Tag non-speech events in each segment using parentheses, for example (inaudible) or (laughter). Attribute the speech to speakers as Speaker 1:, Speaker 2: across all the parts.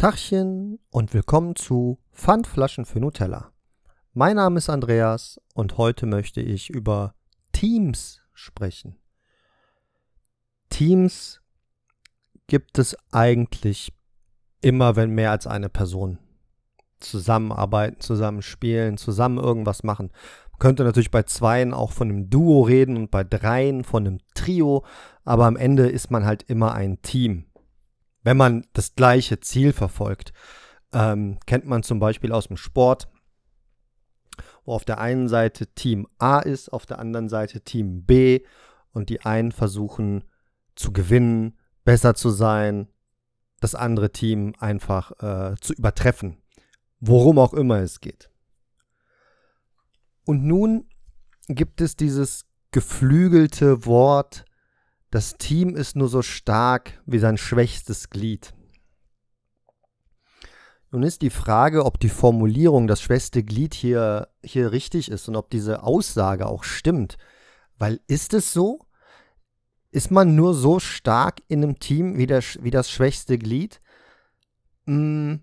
Speaker 1: Tachchen und willkommen zu Pfandflaschen für Nutella. Mein Name ist Andreas und heute möchte ich über Teams sprechen. Teams gibt es eigentlich immer, wenn mehr als eine Person zusammenarbeiten, zusammen spielen, zusammen irgendwas machen. Man könnte natürlich bei zweien auch von einem Duo reden und bei dreien von einem Trio, aber am Ende ist man halt immer ein Team. Wenn man das gleiche Ziel verfolgt, ähm, kennt man zum Beispiel aus dem Sport, wo auf der einen Seite Team A ist, auf der anderen Seite Team B und die einen versuchen zu gewinnen, besser zu sein, das andere Team einfach äh, zu übertreffen, worum auch immer es geht. Und nun gibt es dieses geflügelte Wort das Team ist nur so stark wie sein schwächstes Glied. Nun ist die Frage, ob die Formulierung das schwächste Glied hier, hier richtig ist und ob diese Aussage auch stimmt. Weil ist es so? Ist man nur so stark in einem Team wie, der, wie das schwächste Glied? Hm,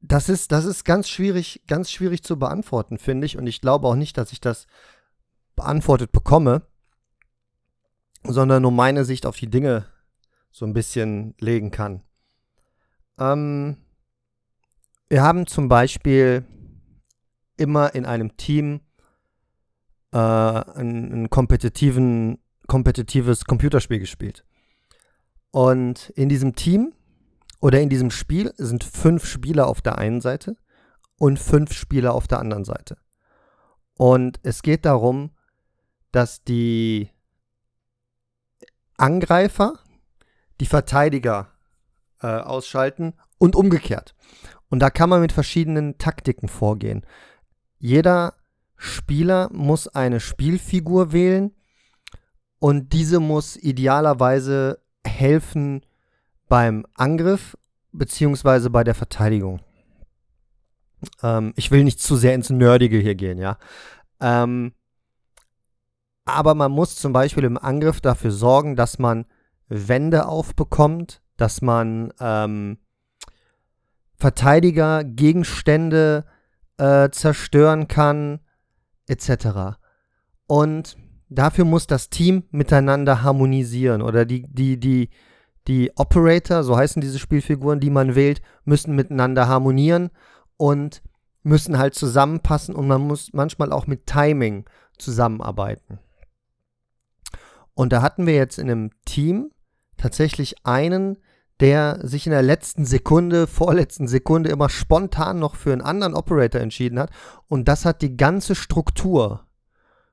Speaker 1: das ist, das ist ganz schwierig, ganz schwierig zu beantworten, finde ich. Und ich glaube auch nicht, dass ich das beantwortet bekomme sondern nur meine Sicht auf die Dinge so ein bisschen legen kann. Ähm, wir haben zum Beispiel immer in einem Team äh, ein, ein kompetitiven, kompetitives Computerspiel gespielt. Und in diesem Team oder in diesem Spiel sind fünf Spieler auf der einen Seite und fünf Spieler auf der anderen Seite. Und es geht darum, dass die Angreifer die Verteidiger äh, ausschalten und umgekehrt. Und da kann man mit verschiedenen Taktiken vorgehen. Jeder Spieler muss eine Spielfigur wählen und diese muss idealerweise helfen beim Angriff beziehungsweise bei der Verteidigung. Ähm, ich will nicht zu sehr ins Nerdige hier gehen, ja. Ähm, aber man muss zum Beispiel im Angriff dafür sorgen, dass man Wände aufbekommt, dass man ähm, Verteidiger, Gegenstände äh, zerstören kann, etc. Und dafür muss das Team miteinander harmonisieren oder die, die, die, die Operator, so heißen diese Spielfiguren, die man wählt, müssen miteinander harmonieren und müssen halt zusammenpassen und man muss manchmal auch mit Timing zusammenarbeiten. Und da hatten wir jetzt in einem Team tatsächlich einen, der sich in der letzten Sekunde, (laughs) vorletzten Sekunde immer spontan noch für einen anderen Operator entschieden hat. Und das hat die ganze Struktur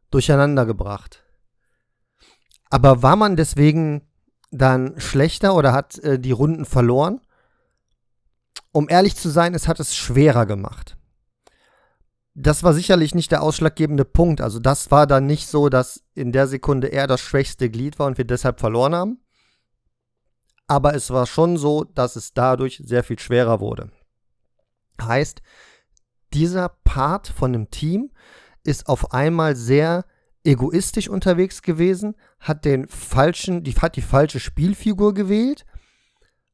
Speaker 1: durcheinander gebracht. Aber war man deswegen dann schlechter oder hat äh, die Runden verloren? Um ehrlich zu sein, es hat es schwerer gemacht das war sicherlich nicht der ausschlaggebende Punkt. Also das war dann nicht so, dass in der Sekunde er das schwächste Glied war und wir deshalb verloren haben. Aber es war schon so, dass es dadurch sehr viel schwerer wurde. Heißt, dieser Part von dem Team ist auf einmal sehr egoistisch unterwegs gewesen, hat den falschen, die, hat die falsche Spielfigur gewählt,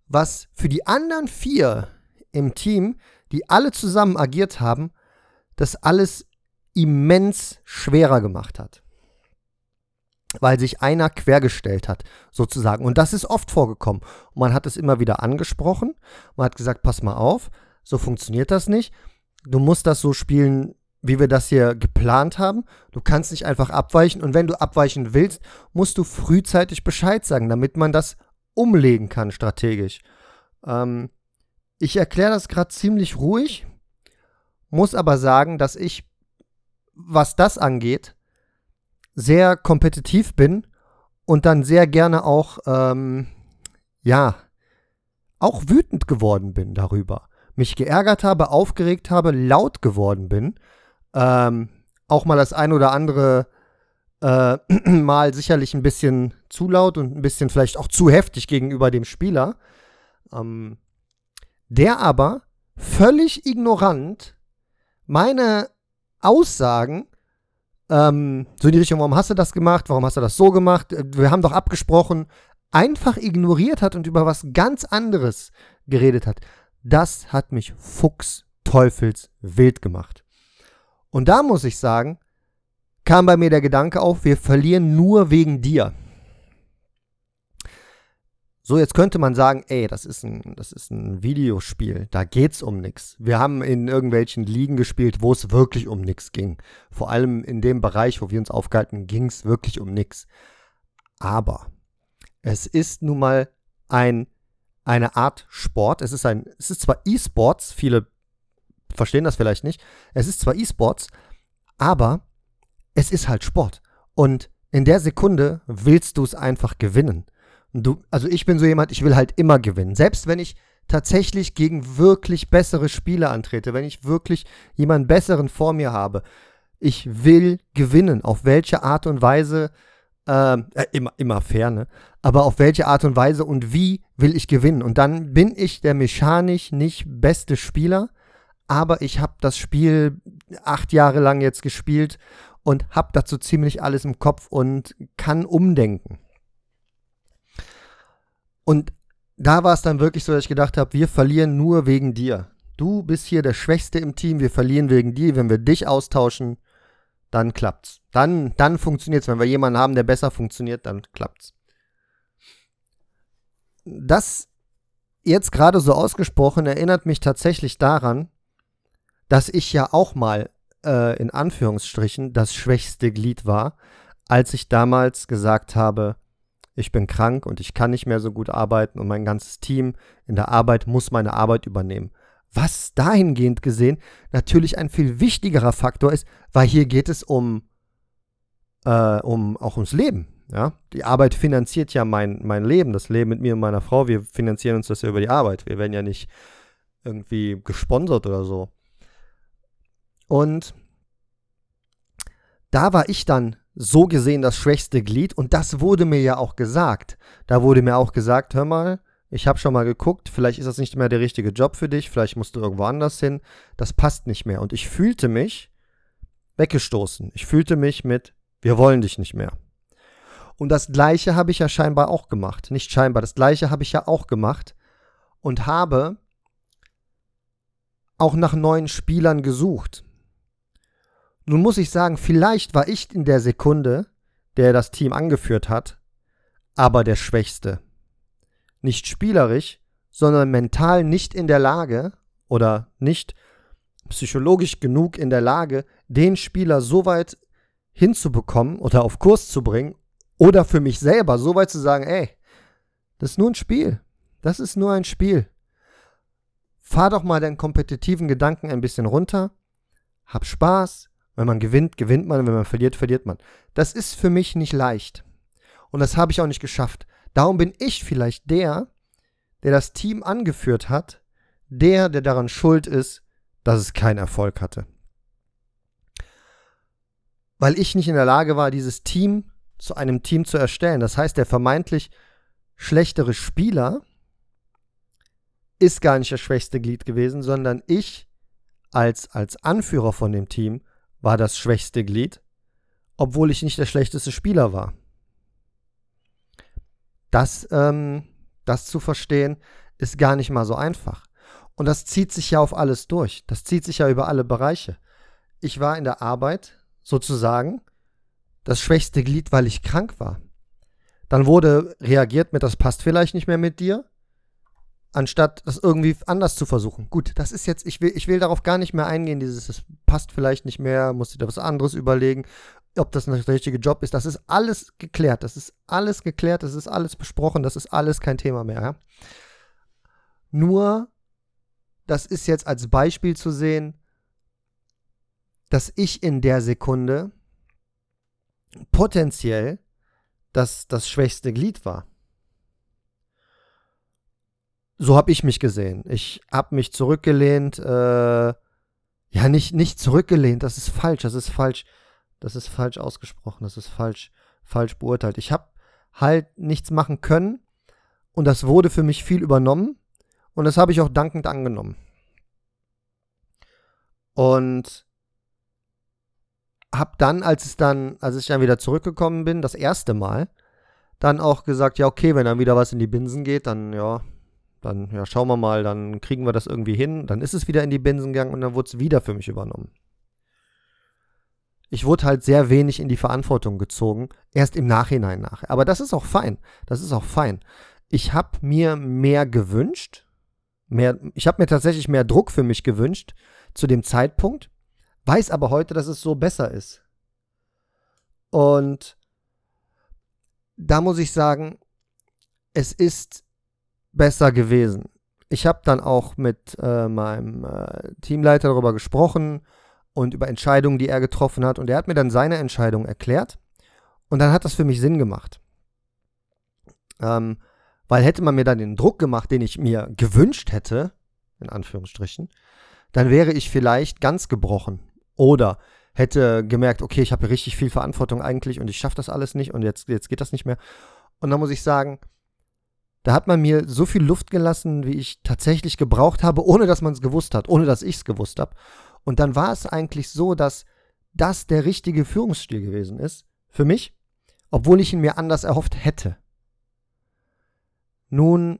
Speaker 1: was für die anderen vier im Team, die alle zusammen agiert haben, das alles immens schwerer gemacht hat. Weil sich einer quergestellt hat, sozusagen. Und das ist oft vorgekommen. Und man hat es immer wieder angesprochen. Man hat gesagt, pass mal auf, so funktioniert das nicht. Du musst das so spielen, wie wir das hier geplant haben. Du kannst nicht einfach abweichen. Und wenn du abweichen willst, musst du frühzeitig Bescheid sagen, damit man das umlegen kann strategisch. Ähm, ich erkläre das gerade ziemlich ruhig, muss aber sagen, dass ich, was das angeht, sehr kompetitiv bin und dann sehr gerne auch, ähm, ja, auch wütend geworden bin darüber. Mich geärgert habe, aufgeregt habe, laut geworden bin. Ähm, auch mal das ein oder andere äh, (clears throat) Mal sicherlich ein bisschen zu laut und ein bisschen vielleicht auch zu heftig gegenüber dem Spieler. Ähm, der aber völlig ignorant meine Aussagen ähm, so in die Richtung, warum hast du das gemacht, warum hast du das so gemacht, wir haben doch abgesprochen, einfach ignoriert hat und über was ganz anderes geredet hat. Das hat mich fuchsteufels wild gemacht. Und da muss ich sagen, kam bei mir der Gedanke auf, wir verlieren nur wegen dir. So, jetzt könnte man sagen, ey, das ist ein, das ist ein Videospiel, da geht's um nichts. Wir haben in irgendwelchen Ligen gespielt, wo es wirklich um nichts ging. Vor allem in dem Bereich, wo wir uns aufgehalten, ging es wirklich um nichts. Aber es ist nun mal ein, eine Art Sport. Es ist ein, es ist zwar E-Sports, viele verstehen das vielleicht nicht. Es ist zwar E-Sports, aber es ist halt Sport. Und in der Sekunde willst du es einfach gewinnen. Du, also ich bin so jemand, ich will halt immer gewinnen. Selbst wenn ich tatsächlich gegen wirklich bessere Spieler antrete, wenn ich wirklich jemanden besseren vor mir habe, ich will gewinnen. Auf welche Art und Weise, äh, immer, immer fair, ne? Aber auf welche Art und Weise und wie will ich gewinnen? Und dann bin ich der mechanisch nicht beste Spieler, aber ich habe das Spiel acht Jahre lang jetzt gespielt und habe dazu ziemlich alles im Kopf und kann umdenken. Und da war es dann wirklich so, dass ich gedacht habe, wir verlieren nur wegen dir. Du bist hier der Schwächste im Team, wir verlieren wegen dir. Wenn wir dich austauschen, dann klappt's. Dann, dann funktioniert's. Wenn wir jemanden haben, der besser funktioniert, dann klappt's. Das jetzt gerade so ausgesprochen erinnert mich tatsächlich daran, dass ich ja auch mal äh, in Anführungsstrichen das schwächste Glied war, als ich damals gesagt habe, ich bin krank und ich kann nicht mehr so gut arbeiten und mein ganzes Team in der Arbeit muss meine Arbeit übernehmen. Was dahingehend gesehen natürlich ein viel wichtigerer Faktor ist, weil hier geht es um, äh, um auch ums Leben. Ja? Die Arbeit finanziert ja mein, mein Leben, das Leben mit mir und meiner Frau. Wir finanzieren uns das ja über die Arbeit. Wir werden ja nicht irgendwie gesponsert oder so. Und da war ich dann so gesehen das schwächste Glied und das wurde mir ja auch gesagt. Da wurde mir auch gesagt, hör mal, ich habe schon mal geguckt, vielleicht ist das nicht mehr der richtige Job für dich, vielleicht musst du irgendwo anders hin, das passt nicht mehr. Und ich fühlte mich weggestoßen. Ich fühlte mich mit, wir wollen dich nicht mehr. Und das gleiche habe ich ja scheinbar auch gemacht. Nicht scheinbar, das gleiche habe ich ja auch gemacht und habe auch nach neuen Spielern gesucht. Nun muss ich sagen, vielleicht war ich in der Sekunde, der das Team angeführt hat, aber der Schwächste. Nicht spielerisch, sondern mental nicht in der Lage oder nicht psychologisch genug in der Lage, den Spieler so weit hinzubekommen oder auf Kurs zu bringen oder für mich selber so weit zu sagen, ey, das ist nur ein Spiel. Das ist nur ein Spiel. Fahr doch mal deinen kompetitiven Gedanken ein bisschen runter. Hab Spaß, wenn man gewinnt, gewinnt man, wenn man verliert, verliert man. Das ist für mich nicht leicht. Und das habe ich auch nicht geschafft. Darum bin ich vielleicht der, der das Team angeführt hat, der, der daran schuld ist, dass es keinen Erfolg hatte. Weil ich nicht in der Lage war, dieses Team zu einem Team zu erstellen. Das heißt, der vermeintlich schlechtere Spieler ist gar nicht das schwächste Glied gewesen, sondern ich als, als Anführer von dem Team war das schwächste Glied, obwohl ich nicht der schlechteste Spieler war. Das, ähm, das zu verstehen, ist gar nicht mal so einfach. Und das zieht sich ja auf alles durch. Das zieht sich ja über alle Bereiche. Ich war in der Arbeit sozusagen das schwächste Glied, weil ich krank war. Dann wurde reagiert mit, das passt vielleicht nicht mehr mit dir anstatt das irgendwie anders zu versuchen. Gut, das ist jetzt, ich will, ich will darauf gar nicht mehr eingehen, dieses, das passt vielleicht nicht mehr, musst du dir was anderes überlegen, ob das der richtige Job ist. Das ist alles geklärt, das ist alles geklärt, das ist alles besprochen, das ist alles kein Thema mehr. Ja? Nur, das ist jetzt als Beispiel zu sehen, dass ich in der Sekunde potenziell das, das schwächste Glied war so habe ich mich gesehen. Ich habe mich zurückgelehnt, äh, ja, nicht, nicht zurückgelehnt, das ist falsch, das ist falsch, das ist falsch ausgesprochen, das ist falsch, falsch beurteilt. Ich habe halt nichts machen können und das wurde für mich viel übernommen und das habe ich auch dankend angenommen. Und habe dann, als es dann, als ich dann wieder zurückgekommen bin, das erste Mal, dann auch gesagt, ja, okay, wenn dann wieder was in die Binsen geht, dann ja, dann ja, schauen wir mal, dann kriegen wir das irgendwie hin. Dann ist es wieder in die Binsen gegangen und dann wurde es wieder für mich übernommen. Ich wurde halt sehr wenig in die Verantwortung gezogen, erst im Nachhinein nach. Aber das ist auch fein. Das ist auch fein. Ich habe mir mehr gewünscht, mehr, ich habe mir tatsächlich mehr Druck für mich gewünscht zu dem Zeitpunkt, weiß aber heute, dass es so besser ist. Und da muss ich sagen, es ist besser gewesen. Ich habe dann auch mit äh, meinem äh, Teamleiter darüber gesprochen und über Entscheidungen, die er getroffen hat. Und er hat mir dann seine Entscheidung erklärt. Und dann hat das für mich Sinn gemacht. Ähm, weil hätte man mir dann den Druck gemacht, den ich mir gewünscht hätte, in Anführungsstrichen, dann wäre ich vielleicht ganz gebrochen. Oder hätte gemerkt, okay, ich habe richtig viel Verantwortung eigentlich und ich schaffe das alles nicht und jetzt, jetzt geht das nicht mehr. Und dann muss ich sagen, da hat man mir so viel Luft gelassen, wie ich tatsächlich gebraucht habe, ohne dass man es gewusst hat, ohne dass ich es gewusst habe. Und dann war es eigentlich so, dass das der richtige Führungsstil gewesen ist für mich, obwohl ich ihn mir anders erhofft hätte. Nun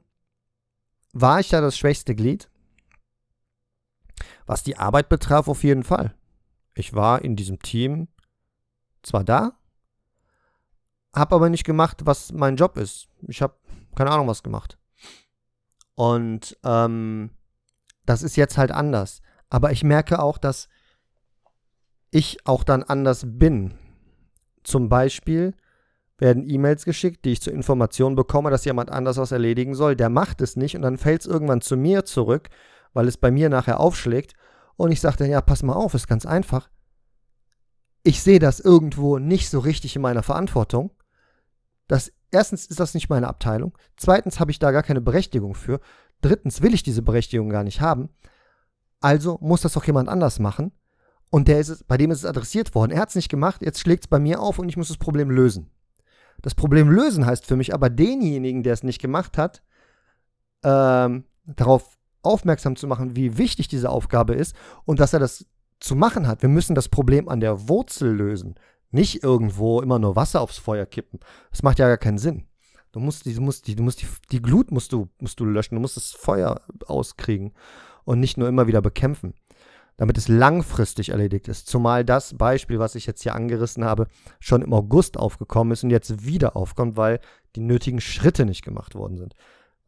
Speaker 1: war ich da das schwächste Glied. Was die Arbeit betraf, auf jeden Fall. Ich war in diesem Team zwar da, habe aber nicht gemacht, was mein Job ist. Ich habe keine Ahnung was gemacht. Und ähm, das ist jetzt halt anders. Aber ich merke auch, dass ich auch dann anders bin. Zum Beispiel werden E-Mails geschickt, die ich zur Information bekomme, dass jemand anders was erledigen soll. Der macht es nicht und dann fällt es irgendwann zu mir zurück, weil es bei mir nachher aufschlägt. Und ich sage dann, ja, pass mal auf, ist ganz einfach. Ich sehe das irgendwo nicht so richtig in meiner Verantwortung. Das, erstens ist das nicht meine Abteilung. Zweitens habe ich da gar keine Berechtigung für. Drittens will ich diese Berechtigung gar nicht haben. Also muss das doch jemand anders machen. Und der ist es, bei dem ist es adressiert worden. Er hat es nicht gemacht, jetzt schlägt es bei mir auf und ich muss das Problem lösen. Das Problem lösen heißt für mich aber denjenigen, der es nicht gemacht hat, ähm, darauf aufmerksam zu machen, wie wichtig diese Aufgabe ist und dass er das zu machen hat. Wir müssen das Problem an der Wurzel lösen. Nicht irgendwo immer nur Wasser aufs Feuer kippen. Das macht ja gar keinen Sinn. Du musst, die, du musst, die, du musst die, die Glut musst du, musst du löschen. Du musst das Feuer auskriegen und nicht nur immer wieder bekämpfen. Damit es langfristig erledigt ist. Zumal das Beispiel, was ich jetzt hier angerissen habe, schon im August aufgekommen ist und jetzt wieder aufkommt, weil die nötigen Schritte nicht gemacht worden sind.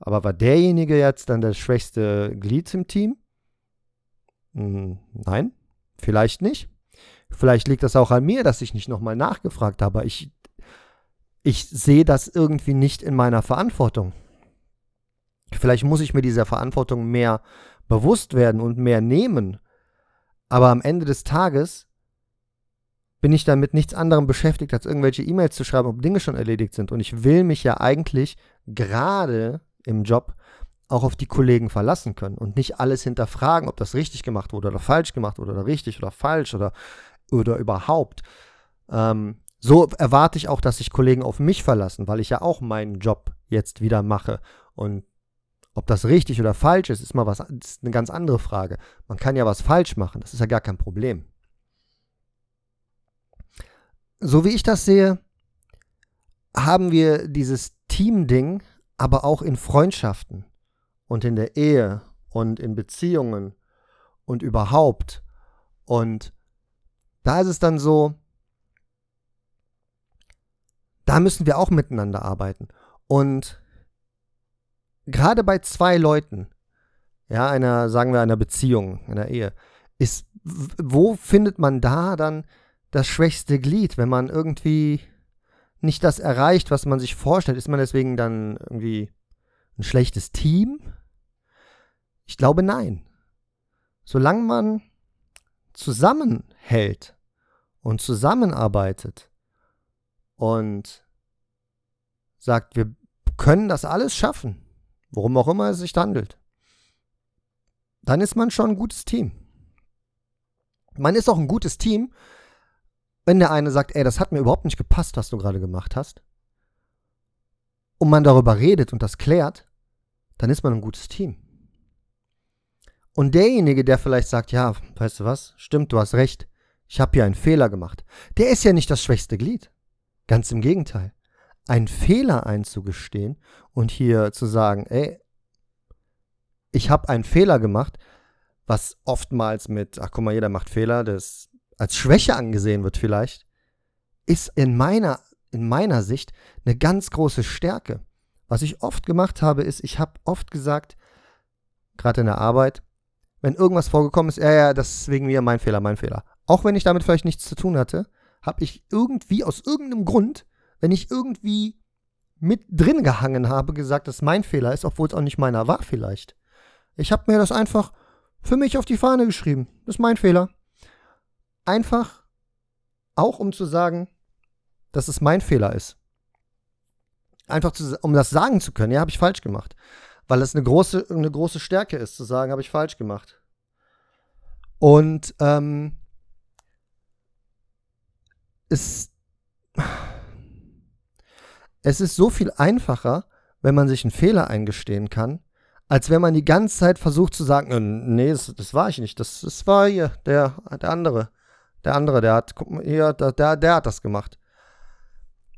Speaker 1: Aber war derjenige jetzt dann das schwächste Glied im Team? Hm, nein, vielleicht nicht. Vielleicht liegt das auch an mir, dass ich nicht nochmal nachgefragt habe. Ich, ich sehe das irgendwie nicht in meiner Verantwortung. Vielleicht muss ich mir dieser Verantwortung mehr bewusst werden und mehr nehmen. Aber am Ende des Tages bin ich damit nichts anderem beschäftigt, als irgendwelche E-Mails zu schreiben, ob Dinge schon erledigt sind. Und ich will mich ja eigentlich gerade im Job auch auf die Kollegen verlassen können und nicht alles hinterfragen, ob das richtig gemacht wurde oder falsch gemacht wurde oder richtig oder falsch oder, oder überhaupt. Ähm, so erwarte ich auch, dass sich Kollegen auf mich verlassen, weil ich ja auch meinen Job jetzt wieder mache. Und ob das richtig oder falsch ist, ist mal was, ist eine ganz andere Frage. Man kann ja was falsch machen, das ist ja gar kein Problem. So wie ich das sehe, haben wir dieses Team-Ding aber auch in Freundschaften und in der Ehe und in Beziehungen und überhaupt. Und da ist es dann so, da müssen wir auch miteinander arbeiten. Und gerade bei zwei Leuten, ja, einer, sagen wir, einer Beziehung, einer Ehe, ist, wo findet man da dann das schwächste Glied, wenn man irgendwie nicht das erreicht, was man sich vorstellt? Ist man deswegen dann irgendwie ein schlechtes Team? Ich glaube nein. Solange man zusammenhält und zusammenarbeitet und sagt, wir können das alles schaffen, worum auch immer es sich handelt, dann ist man schon ein gutes Team. Man ist auch ein gutes Team, wenn der eine sagt, ey, das hat mir überhaupt nicht gepasst, was du gerade gemacht hast, und man darüber redet und das klärt, dann ist man ein gutes Team. Und derjenige, der vielleicht sagt, ja, weißt du was, stimmt, du hast recht, ich habe hier einen Fehler gemacht, der ist ja nicht das schwächste Glied. Ganz im Gegenteil. einen Fehler einzugestehen und hier zu sagen, ey, ich habe einen Fehler gemacht, was oftmals mit, ach guck mal, jeder macht Fehler, das als Schwäche angesehen wird vielleicht, ist in meiner, in meiner Sicht eine ganz große Stärke. Was ich oft gemacht habe, ist, ich habe oft gesagt, gerade in der Arbeit, wenn irgendwas vorgekommen ist, ja, ja, das ist wegen mir mein Fehler, mein Fehler. Auch wenn ich damit vielleicht nichts zu tun hatte, habe ich irgendwie aus irgendeinem Grund, wenn ich irgendwie mit drin gehangen habe, gesagt, dass mein Fehler ist, obwohl es auch nicht meiner war vielleicht. Ich habe mir das einfach für mich auf die Fahne geschrieben. Das ist mein Fehler. Einfach auch um zu sagen, dass es mein Fehler ist. Einfach zu, um das sagen zu können, ja, habe ich falsch gemacht. Weil es eine große, eine große Stärke ist, zu sagen, habe ich falsch gemacht. Und ähm, es, es ist so viel einfacher, wenn man sich einen Fehler eingestehen kann, als wenn man die ganze Zeit versucht zu sagen, nee, das, das war ich nicht, das, das war hier, der, der andere. Der andere, der hat, guck mal, hier, der, der, der hat das gemacht.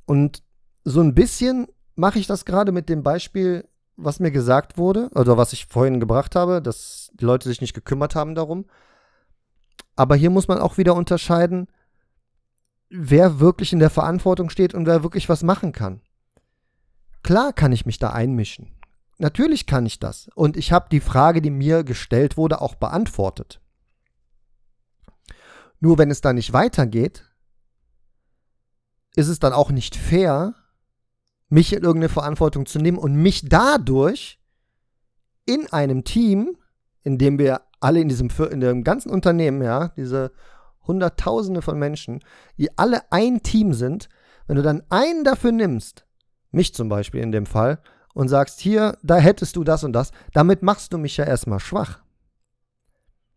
Speaker 1: Und so ein bisschen mache ich das gerade mit dem Beispiel, was mir gesagt wurde, oder was ich vorhin gebracht habe, dass die Leute sich nicht gekümmert haben darum. Aber hier muss man auch wieder unterscheiden, wer wirklich in der Verantwortung steht und wer wirklich was machen kann. Klar kann ich mich da einmischen. Natürlich kann ich das. Und ich habe die Frage, die mir gestellt wurde, auch beantwortet. Nur wenn es da nicht weitergeht, ist es dann auch nicht fair, mich in irgendeine Verantwortung zu nehmen und mich dadurch in einem Team, in dem wir alle in diesem in dem ganzen Unternehmen, ja, diese Hunderttausende von Menschen, die alle ein Team sind, wenn du dann einen dafür nimmst, mich zum Beispiel in dem Fall, und sagst, hier, da hättest du das und das, damit machst du mich ja erstmal schwach.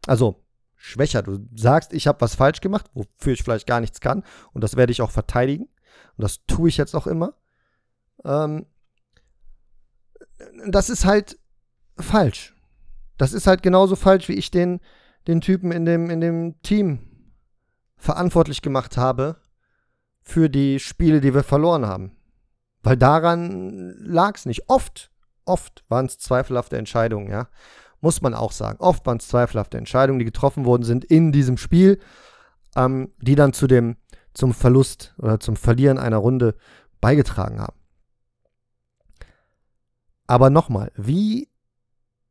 Speaker 1: Also schwächer. Du sagst, ich habe was falsch gemacht, wofür ich vielleicht gar nichts kann, und das werde ich auch verteidigen. Und das tue ich jetzt auch immer. Ähm, das ist halt falsch. Das ist halt genauso falsch, wie ich den, den Typen in dem, in dem Team verantwortlich gemacht habe für die Spiele, die wir verloren haben. Weil daran lag es nicht. Oft, oft waren es zweifelhafte Entscheidungen, ja. Muss man auch sagen. Oft waren es zweifelhafte Entscheidungen, die getroffen worden sind in diesem Spiel, ähm, die dann zu dem, zum Verlust oder zum Verlieren einer Runde beigetragen haben. Aber nochmal, wie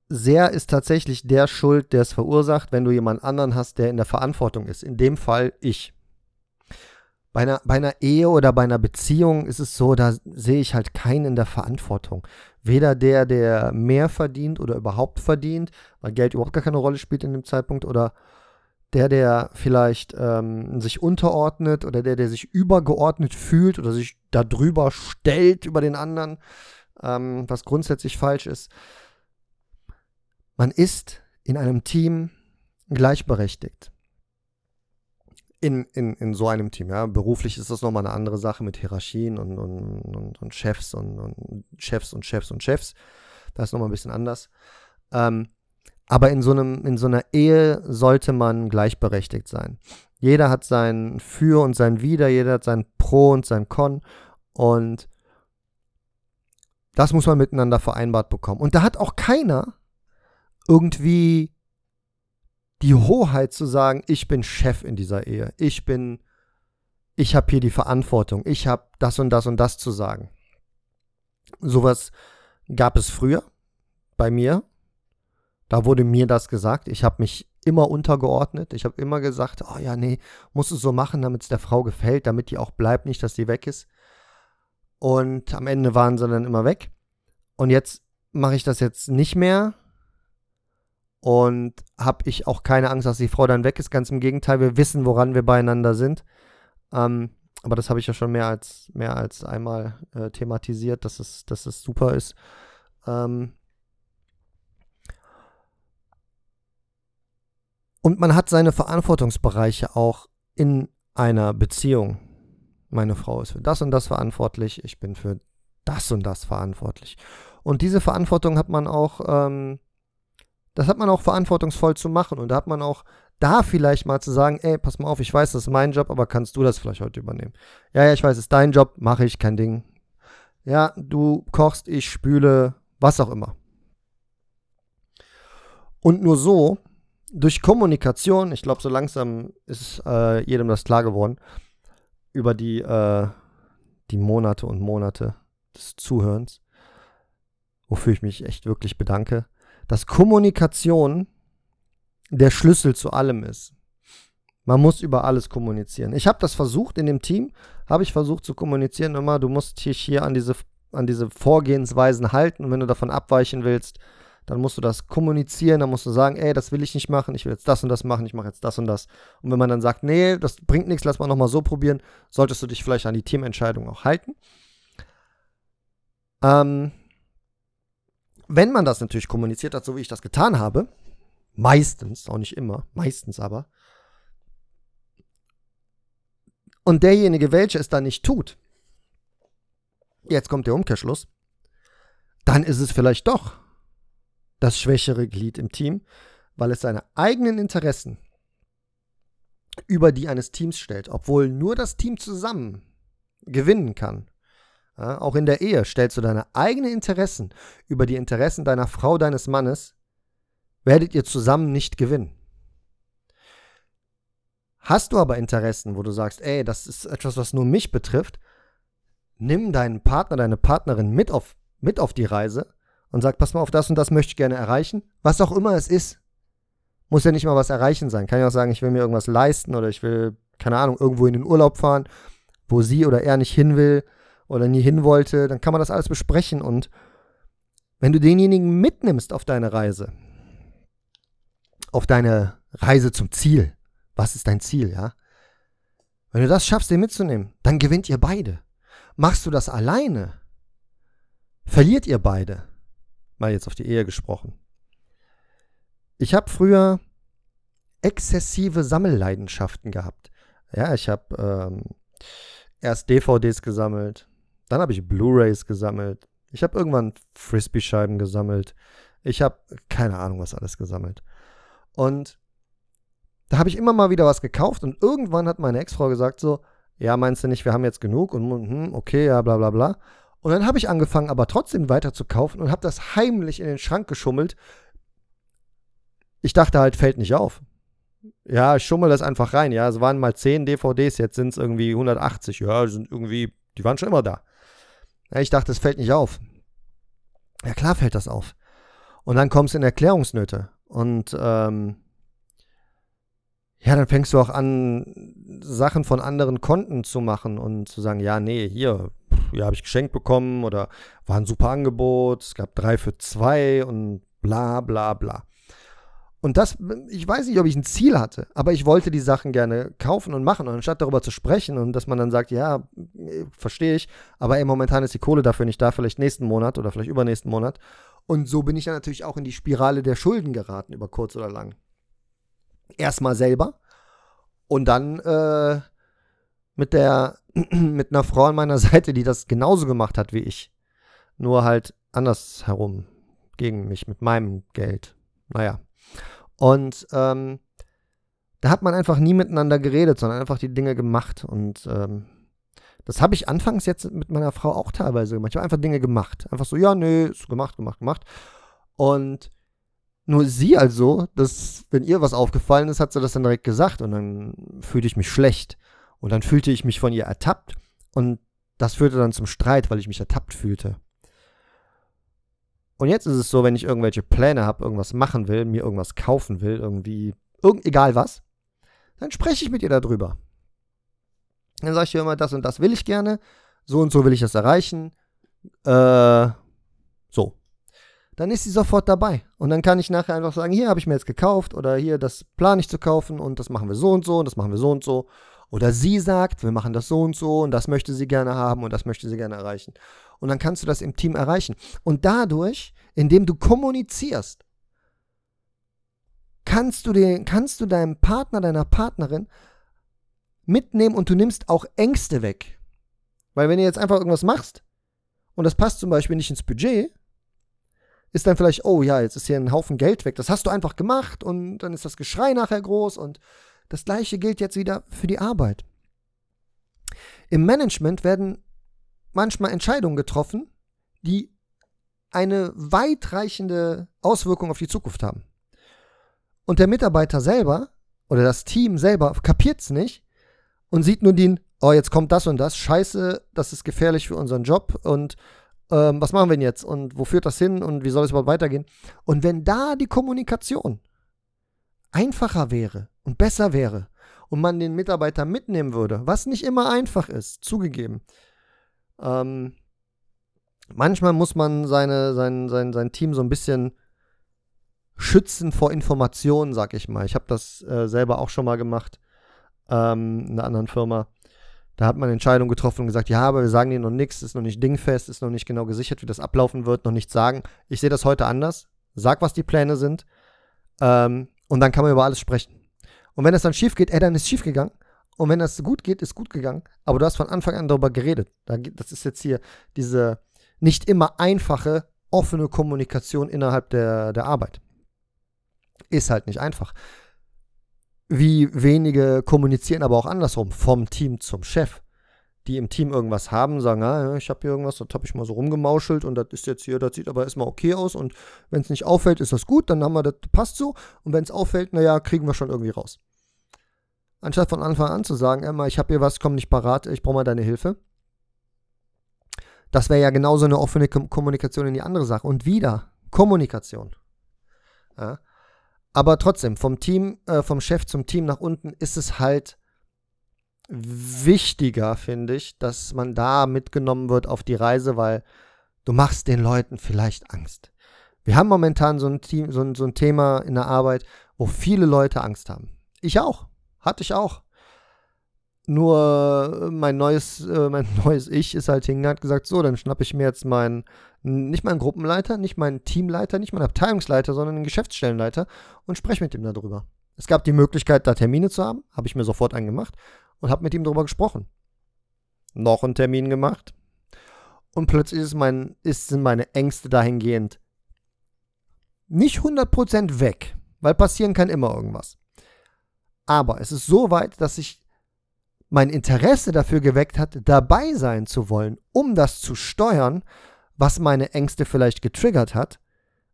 Speaker 1: sehr ist tatsächlich der schuld, der es verursacht, wenn du jemand anderen hast, der in der Verantwortung ist. In dem Fall ich. Bei einer, bei einer Ehe oder bei einer Beziehung ist es so, da sehe ich halt keinen in der Verantwortung. Weder der, der mehr verdient oder überhaupt verdient, weil Geld überhaupt gar keine Rolle spielt in dem Zeitpunkt, oder der, der vielleicht ähm, sich unterordnet oder der, der sich übergeordnet fühlt oder sich darüber stellt über den anderen, ähm, was grundsätzlich falsch ist. Man ist in einem Team gleichberechtigt. In, in, in so einem Team, ja. Beruflich ist das nochmal eine andere Sache mit Hierarchien und, und, und, und Chefs und, und, Chefs und Chefs und Chefs. Das ist nochmal ein bisschen anders. Ähm, aber in so, einem, in so einer Ehe sollte man gleichberechtigt sein. Jeder hat sein Für und sein Wider, jeder hat sein Pro und sein Con. Und das muss man miteinander vereinbart bekommen. Und da hat auch keiner irgendwie die Hoheit zu sagen, ich bin Chef in dieser Ehe. Ich bin, ich habe hier die Verantwortung. Ich habe das und das und das zu sagen. Sowas gab es früher bei mir. Da wurde mir das gesagt. Ich habe mich immer untergeordnet. Ich habe immer gesagt, oh ja, nee, musst du so machen, damit es der Frau gefällt, damit die auch bleibt, nicht, dass die weg ist. Und am Ende waren sie dann immer weg. Und jetzt mache ich das jetzt nicht mehr und habe ich auch keine Angst, dass die Frau dann weg ist. Ganz im Gegenteil, wir wissen, woran wir beieinander sind. Ähm, aber das habe ich ja schon mehr als, mehr als einmal äh, thematisiert, dass es, dass es super ist. Ähm und man hat seine Verantwortungsbereiche auch in einer Beziehung. Meine Frau ist für das und das verantwortlich, ich bin für das und das verantwortlich. Und diese Verantwortung hat man auch ähm, das hat man auch verantwortungsvoll zu machen und da hat man auch da vielleicht mal zu sagen, ey, pass mal auf, ich weiß, das ist mein Job, aber kannst du das vielleicht heute übernehmen? Ja, ja, ich weiß, es ist dein Job, mache ich, kein Ding. Ja, du kochst, ich spüle, was auch immer. Und nur so, durch Kommunikation, ich glaube, so langsam ist äh, jedem das klar geworden, über die, äh, die Monate und Monate des Zuhörens, wofür ich mich echt wirklich bedanke, dass Kommunikation der Schlüssel zu allem ist. Man muss über alles kommunizieren. Ich habe das versucht in dem Team, habe ich versucht zu kommunizieren immer, du musst dich hier an diese, an diese Vorgehensweisen halten und wenn du davon abweichen willst, dann musst du das kommunizieren, dann musst du sagen, ey, das will ich nicht machen, ich will jetzt das und das machen, ich mache jetzt das und das. Und wenn man dann sagt, nee, das bringt nichts, lass mal nochmal so probieren, solltest du dich vielleicht an die Teamentscheidung auch halten. Ähm, wenn man das natürlich kommuniziert hat, so wie ich das getan habe, meistens, auch nicht immer, meistens aber, und derjenige, welcher es dann nicht tut, jetzt kommt der Umkehrschluss, dann ist es vielleicht doch das schwächere Glied im Team, weil es seine eigenen Interessen über die eines Teams stellt, obwohl nur das Team zusammen gewinnen kann. Ja, auch in der Ehe stellst du deine eigenen Interessen über die Interessen deiner Frau, deines Mannes, werdet ihr zusammen nicht gewinnen. Hast du aber Interessen, wo du sagst, ey, das ist etwas, was nur mich betrifft, nimm deinen Partner, deine Partnerin mit auf, mit auf die Reise und sag, pass mal auf, das und das möchte ich gerne erreichen. Was auch immer es ist. Muss ja nicht mal was erreichen sein. Kann ja auch sagen, ich will mir irgendwas leisten oder ich will, keine Ahnung, irgendwo in den Urlaub fahren, wo sie oder er nicht hin will oder nie hin wollte. Dann kann man das alles besprechen und wenn du denjenigen mitnimmst auf deine Reise, auf deine Reise zum Ziel, was ist dein Ziel, ja? Wenn du das schaffst, den mitzunehmen, dann gewinnt ihr beide. Machst du das alleine, verliert ihr beide. Mal jetzt auf die Ehe gesprochen. Ich habe früher exzessive Sammelleidenschaften gehabt. Ja, ich habe ähm, erst DVDs gesammelt, dann habe ich Blu-rays gesammelt, ich habe irgendwann Frisbee-Scheiben gesammelt, ich habe keine Ahnung was alles gesammelt. Und da habe ich immer mal wieder was gekauft und irgendwann hat meine Ex-Frau gesagt so, ja, meinst du nicht, wir haben jetzt genug und hm, okay, ja, bla bla bla. Und dann habe ich angefangen, aber trotzdem weiter zu kaufen und habe das heimlich in den Schrank geschummelt. Ich dachte halt, fällt nicht auf. Ja, ich schummel das einfach rein. Ja, es waren mal 10 DVDs, jetzt sind es irgendwie 180. Ja, sind irgendwie, die waren schon immer da. Ja, ich dachte, es fällt nicht auf. Ja, klar fällt das auf. Und dann kommst du in Erklärungsnöte. Und ähm, ja, dann fängst du auch an, Sachen von anderen Konten zu machen und zu sagen, ja, nee, hier, ja, habe ich geschenkt bekommen oder war ein super Angebot, es gab drei für zwei und bla bla bla. Und das, ich weiß nicht, ob ich ein Ziel hatte, aber ich wollte die Sachen gerne kaufen und machen. Und anstatt darüber zu sprechen und dass man dann sagt, ja, verstehe ich, aber ey, momentan ist die Kohle dafür nicht da, vielleicht nächsten Monat oder vielleicht übernächsten Monat. Und so bin ich dann natürlich auch in die Spirale der Schulden geraten, über kurz oder lang erstmal selber und dann äh, mit der (clears throat) mit einer Frau an meiner (laughs) Seite, die das genauso gemacht hat wie ich, nur halt andersherum gegen mich mit meinem Geld. Naja. Und ähm, da hat man einfach nie miteinander geredet, sondern einfach die Dinge gemacht. Und ähm, das habe ich anfangs jetzt mit meiner Frau auch teilweise gemacht. Ich habe einfach Dinge gemacht. Einfach so, ja, nö, ist gemacht, gemacht, gemacht. Und nur sie also, dass, wenn ihr was aufgefallen ist, hat sie das dann direkt gesagt und dann fühlte ich mich schlecht. Und dann fühlte ich mich von ihr ertappt und das führte dann zum Streit, weil ich mich ertappt fühlte. Und jetzt ist es so, wenn ich irgendwelche Pläne habe, irgendwas machen will, mir irgendwas kaufen will, irgendwie, irgend, egal was, dann spreche ich mit ihr darüber. Dann sage ich ihr immer, das und das will ich gerne, so und so will ich das erreichen. Äh, so dann ist sie sofort dabei. Und dann kann ich nachher einfach sagen, hier habe ich mir jetzt gekauft oder hier, das plane ich zu kaufen und das machen wir so und so und das machen wir so und so. Oder sie sagt, wir machen das so und so und das möchte sie gerne haben und das möchte sie gerne erreichen. Und dann kannst du das im Team erreichen. Und dadurch, indem du kommunizierst, kannst du, den, kannst du deinem Partner, deiner Partnerin mitnehmen und du nimmst auch Ängste weg. Weil wenn du jetzt einfach irgendwas machst und das passt zum Beispiel nicht ins Budget, ist dann vielleicht, oh ja, jetzt ist hier ein Haufen Geld weg. Das hast du einfach gemacht und dann ist das Geschrei nachher groß und das gleiche gilt jetzt wieder für die Arbeit. Im Management werden manchmal Entscheidungen getroffen, die eine weitreichende Auswirkung auf die Zukunft haben. Und der Mitarbeiter selber oder das Team selber kapiert es nicht und sieht nur den, oh, jetzt kommt das und das, scheiße, das ist gefährlich für unseren Job und ähm, was machen wir denn jetzt und wo führt das hin und wie soll es überhaupt weitergehen? Und wenn da die Kommunikation einfacher wäre und besser wäre und man den Mitarbeiter mitnehmen würde, was nicht immer einfach ist, zugegeben. Ähm, manchmal muss man seine, sein, sein, sein Team so ein bisschen schützen vor Informationen, sag ich mal. Ich habe das äh, selber auch schon mal gemacht ähm, in einer anderen Firma. Da hat man Entscheidungen getroffen und gesagt, ja, aber wir sagen dir noch nichts, ist noch nicht dingfest, ist noch nicht genau gesichert, wie das ablaufen wird, noch nichts sagen. Ich sehe das heute anders. Sag, was die Pläne sind. Ähm, und dann kann man über alles sprechen. Und wenn das dann schief geht, ey, dann ist schief gegangen. Und wenn das gut geht, ist gut gegangen. Aber du hast von Anfang an darüber geredet. Das ist jetzt hier diese nicht immer einfache, offene Kommunikation innerhalb der, der Arbeit. Ist halt nicht einfach. Wie wenige kommunizieren aber auch andersrum, vom Team zum Chef. Die im Team irgendwas haben, sagen, ah, ich habe hier irgendwas, das habe ich mal so rumgemauschelt und das ist jetzt hier, das sieht aber erstmal okay aus und wenn es nicht auffällt, ist das gut, dann haben wir das, passt so und wenn es auffällt, naja, kriegen wir schon irgendwie raus. Anstatt von Anfang an zu sagen, Emma, ich habe hier was, komm nicht parat, ich brauche mal deine Hilfe. Das wäre ja genauso eine offene Kommunikation in die andere Sache. Und wieder Kommunikation. Ja. Aber trotzdem, vom Team, äh, vom Chef zum Team nach unten ist es halt wichtiger, finde ich, dass man da mitgenommen wird auf die Reise, weil du machst den Leuten vielleicht Angst. Wir haben momentan so ein, Team, so ein, so ein Thema in der Arbeit, wo viele Leute Angst haben. Ich auch. Hatte ich auch. Nur mein neues, äh, mein (laughs) neues Ich ist halt hingegangen und hat gesagt, so, dann schnappe ich mir jetzt meinen, nicht meinen Gruppenleiter, nicht meinen Teamleiter, nicht meinen Abteilungsleiter, sondern einen Geschäftsstellenleiter und spreche mit ihm darüber. Es gab die Möglichkeit, da Termine zu haben, habe ich mir sofort einen gemacht und habe mit ihm darüber gesprochen. Noch einen Termin gemacht und plötzlich ist mein, ist, sind meine Ängste dahingehend nicht 100% weg, weil passieren kann immer irgendwas. Aber es ist so weit, dass ich mein Interesse dafür geweckt hat, dabei sein zu wollen, um das zu steuern, was meine Ängste vielleicht getriggert hat,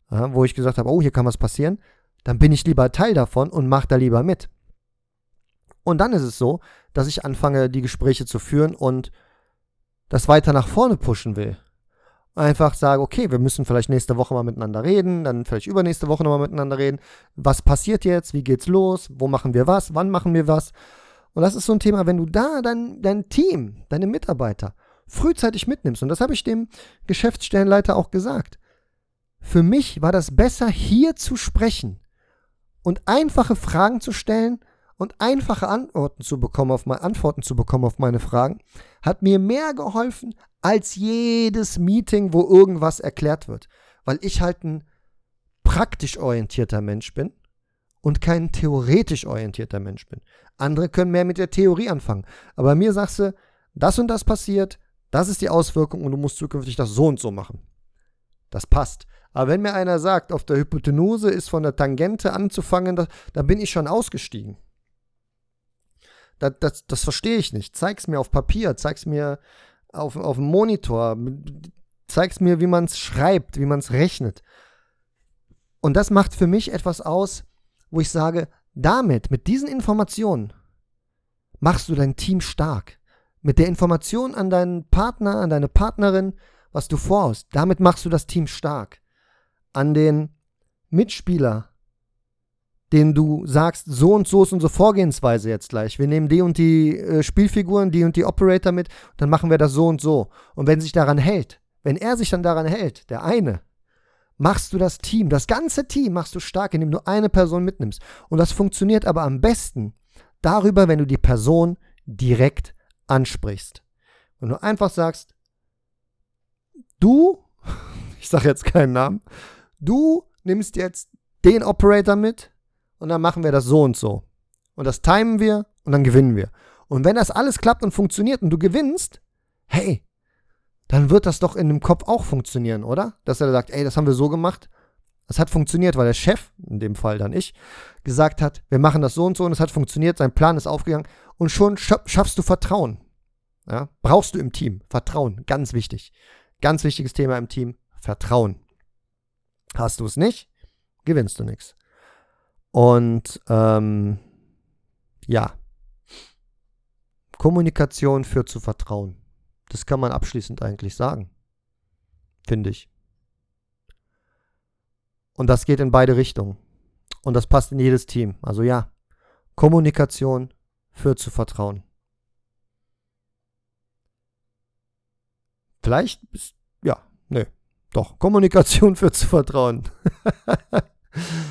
Speaker 1: wo ich gesagt habe, oh, hier kann was passieren, dann bin ich lieber Teil davon und mache da lieber mit. Und dann ist es so, dass ich anfange, die Gespräche zu führen und das weiter nach vorne pushen will. Einfach sage, okay, wir müssen vielleicht nächste Woche mal miteinander reden, dann vielleicht übernächste Woche nochmal miteinander reden. Was passiert jetzt? Wie geht's los? Wo machen wir was? Wann machen wir was? Und das ist so ein Thema, wenn du da dein, dein Team, deine Mitarbeiter frühzeitig mitnimmst, und das habe ich dem Geschäftsstellenleiter auch gesagt. Für mich war das besser, hier zu sprechen und einfache Fragen zu stellen und einfache Antworten zu bekommen auf meine Antworten zu bekommen auf meine Fragen, hat mir mehr geholfen als jedes Meeting, wo irgendwas erklärt wird, weil ich halt ein praktisch orientierter Mensch bin und kein theoretisch orientierter Mensch bin. Andere können mehr mit der Theorie anfangen. Aber mir sagst du, das und das passiert, das ist die Auswirkung und du musst zukünftig das so und so machen. Das passt. Aber wenn mir einer sagt, auf der Hypotenuse ist von der Tangente anzufangen, da, da bin ich schon ausgestiegen. Das, das, das verstehe ich nicht. Zeig's mir auf Papier, zeig's mir auf, auf dem Monitor, zeig's mir, wie man es schreibt, wie man es rechnet. Und das macht für mich etwas aus, wo ich sage, damit, mit diesen Informationen, machst du dein Team stark. Mit der Information an deinen Partner, an deine Partnerin, was du vorhast, damit machst du das Team stark. An den Mitspieler, den du sagst, so und so ist unsere Vorgehensweise jetzt gleich. Wir nehmen die und die äh, Spielfiguren, die und die Operator mit, dann machen wir das so und so. Und wenn sich daran hält, wenn er sich dann daran hält, der eine, machst du das Team, das ganze Team machst du stark, indem du eine Person mitnimmst. Und das funktioniert aber am besten darüber, wenn du die Person direkt ansprichst. Wenn du einfach sagst, du, (laughs) ich sage jetzt keinen Namen, du nimmst jetzt den Operator mit und dann machen wir das so und so. Und das timen wir und dann gewinnen wir. Und wenn das alles klappt und funktioniert und du gewinnst, hey, dann wird das doch in dem Kopf auch funktionieren, oder? Dass er sagt, ey, das haben wir so gemacht. Das hat funktioniert, weil der Chef, in dem Fall dann ich, gesagt hat, wir machen das so und so und es hat funktioniert, sein Plan ist aufgegangen und schon schaffst du Vertrauen. Ja? Brauchst du im Team. Vertrauen, ganz wichtig. Ganz wichtiges Thema im Team, Vertrauen. Hast du es nicht, gewinnst du nichts. Und ähm, ja, Kommunikation führt zu Vertrauen. Das kann man abschließend eigentlich sagen. Finde ich. Und das geht in beide Richtungen. Und das passt in jedes Team. Also ja, Kommunikation führt zu Vertrauen. Vielleicht ist, ja, nö, doch, Kommunikation (laughs) führt zu Vertrauen. (laughs)